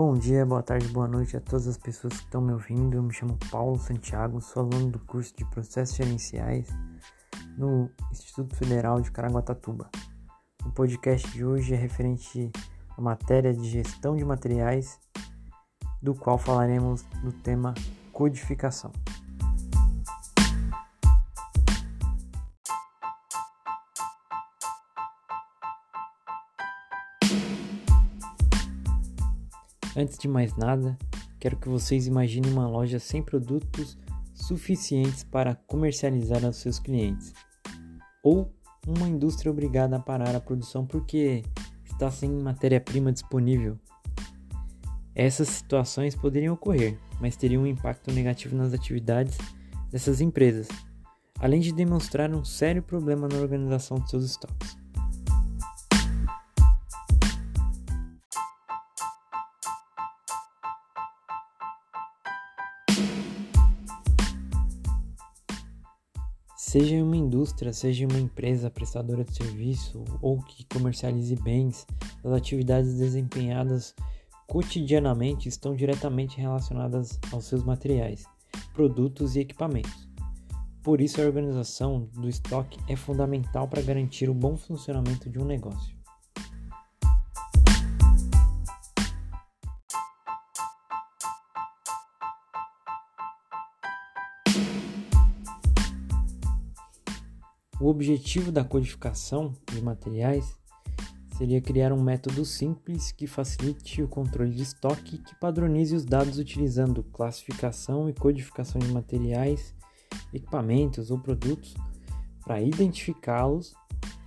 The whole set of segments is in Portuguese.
Bom dia, boa tarde, boa noite a todas as pessoas que estão me ouvindo. Eu me chamo Paulo Santiago, sou aluno do curso de Processos Gerenciais no Instituto Federal de Caraguatatuba. O podcast de hoje é referente à matéria de gestão de materiais, do qual falaremos do tema codificação. Antes de mais nada, quero que vocês imaginem uma loja sem produtos suficientes para comercializar aos seus clientes, ou uma indústria obrigada a parar a produção porque está sem matéria-prima disponível. Essas situações poderiam ocorrer, mas teriam um impacto negativo nas atividades dessas empresas, além de demonstrar um sério problema na organização de seus estoques. Seja uma indústria, seja uma empresa prestadora de serviço ou que comercialize bens, as atividades desempenhadas cotidianamente estão diretamente relacionadas aos seus materiais, produtos e equipamentos. Por isso, a organização do estoque é fundamental para garantir o bom funcionamento de um negócio. O objetivo da codificação de materiais seria criar um método simples que facilite o controle de estoque e que padronize os dados utilizando classificação e codificação de materiais, equipamentos ou produtos para identificá-los,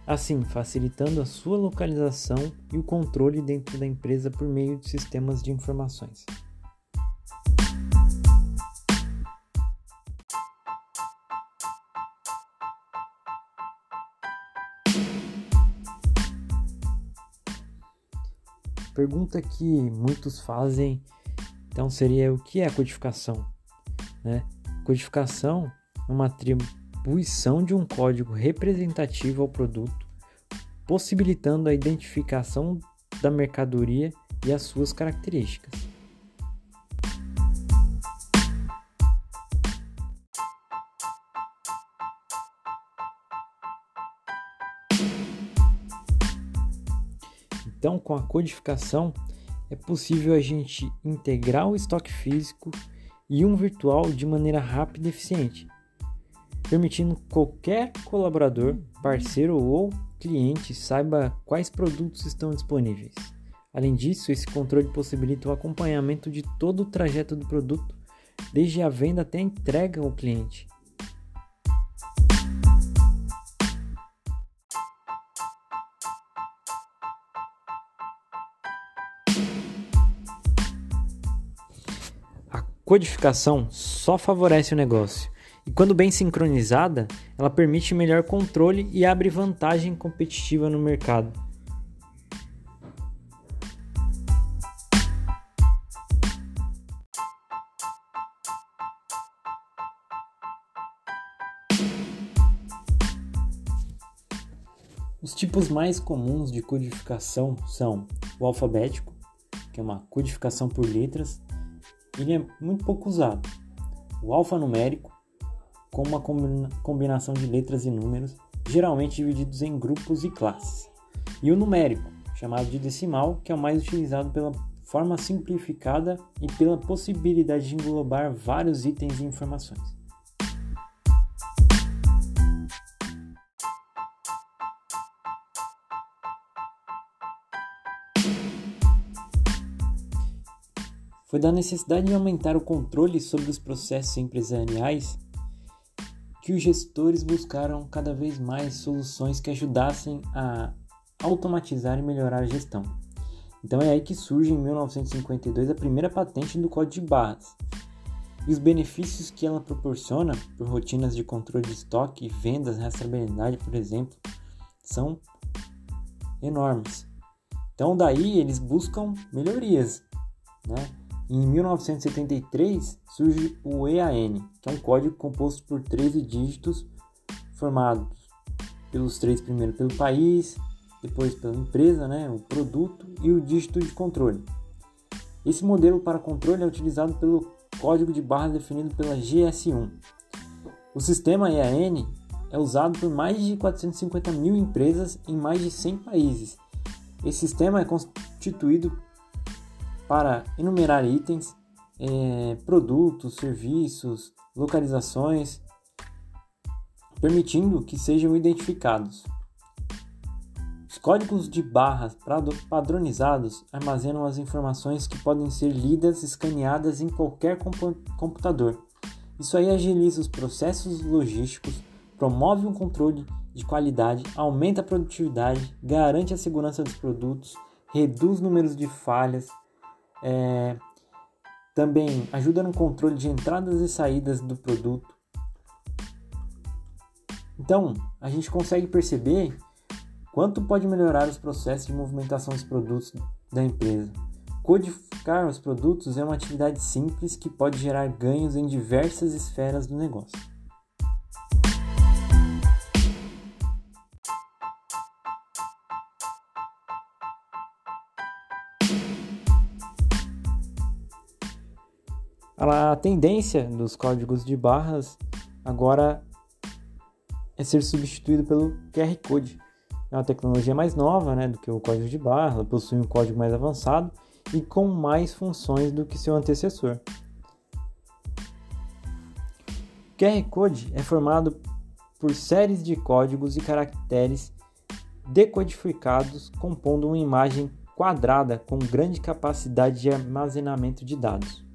assim facilitando a sua localização e o controle dentro da empresa por meio de sistemas de informações. Pergunta que muitos fazem então seria o que é codificação? Né? Codificação é uma atribuição de um código representativo ao produto, possibilitando a identificação da mercadoria e as suas características. Então, com a codificação, é possível a gente integrar o estoque físico e um virtual de maneira rápida e eficiente, permitindo qualquer colaborador, parceiro ou cliente saiba quais produtos estão disponíveis. Além disso, esse controle possibilita o acompanhamento de todo o trajeto do produto, desde a venda até a entrega ao cliente, codificação só favorece o negócio. E quando bem sincronizada, ela permite melhor controle e abre vantagem competitiva no mercado. Os tipos mais comuns de codificação são o alfabético, que é uma codificação por letras, ele é muito pouco usado. O alfanumérico, com uma combinação de letras e números, geralmente divididos em grupos e classes. E o numérico, chamado de decimal, que é o mais utilizado pela forma simplificada e pela possibilidade de englobar vários itens e informações. Foi da necessidade de aumentar o controle sobre os processos empresariais que os gestores buscaram cada vez mais soluções que ajudassem a automatizar e melhorar a gestão. Então é aí que surge em 1952 a primeira patente do código de barras. E os benefícios que ela proporciona por rotinas de controle de estoque, vendas, rastreabilidade, por exemplo, são enormes. Então daí eles buscam melhorias, né? Em 1973 surge o EAN, que é um código composto por 13 dígitos formados pelos três primeiros pelo país, depois pela empresa, né, o produto e o dígito de controle. Esse modelo para controle é utilizado pelo código de barras definido pela GS1. O sistema EAN é usado por mais de 450 mil empresas em mais de 100 países. Esse sistema é constituído para enumerar itens, é, produtos, serviços, localizações, permitindo que sejam identificados. Os códigos de barras padronizados armazenam as informações que podem ser lidas, escaneadas em qualquer computador. Isso aí agiliza os processos logísticos, promove um controle de qualidade, aumenta a produtividade, garante a segurança dos produtos, reduz números de falhas, é, também ajuda no controle de entradas e saídas do produto. Então, a gente consegue perceber Quanto pode melhorar os processos de movimentação dos produtos da empresa? Codificar os produtos é uma atividade simples que pode gerar ganhos em diversas esferas do negócio. A tendência dos códigos de barras agora é ser substituído pelo QR Code é uma tecnologia mais nova né, do que o código de barra, possui um código mais avançado e com mais funções do que seu antecessor. QR Code é formado por séries de códigos e caracteres decodificados compondo uma imagem quadrada com grande capacidade de armazenamento de dados.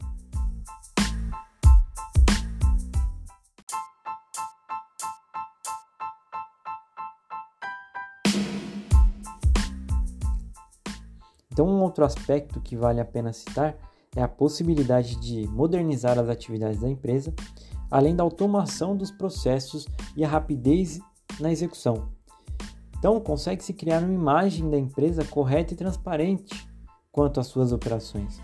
Então, um outro aspecto que vale a pena citar é a possibilidade de modernizar as atividades da empresa, além da automação dos processos e a rapidez na execução. Então, consegue-se criar uma imagem da empresa correta e transparente quanto às suas operações.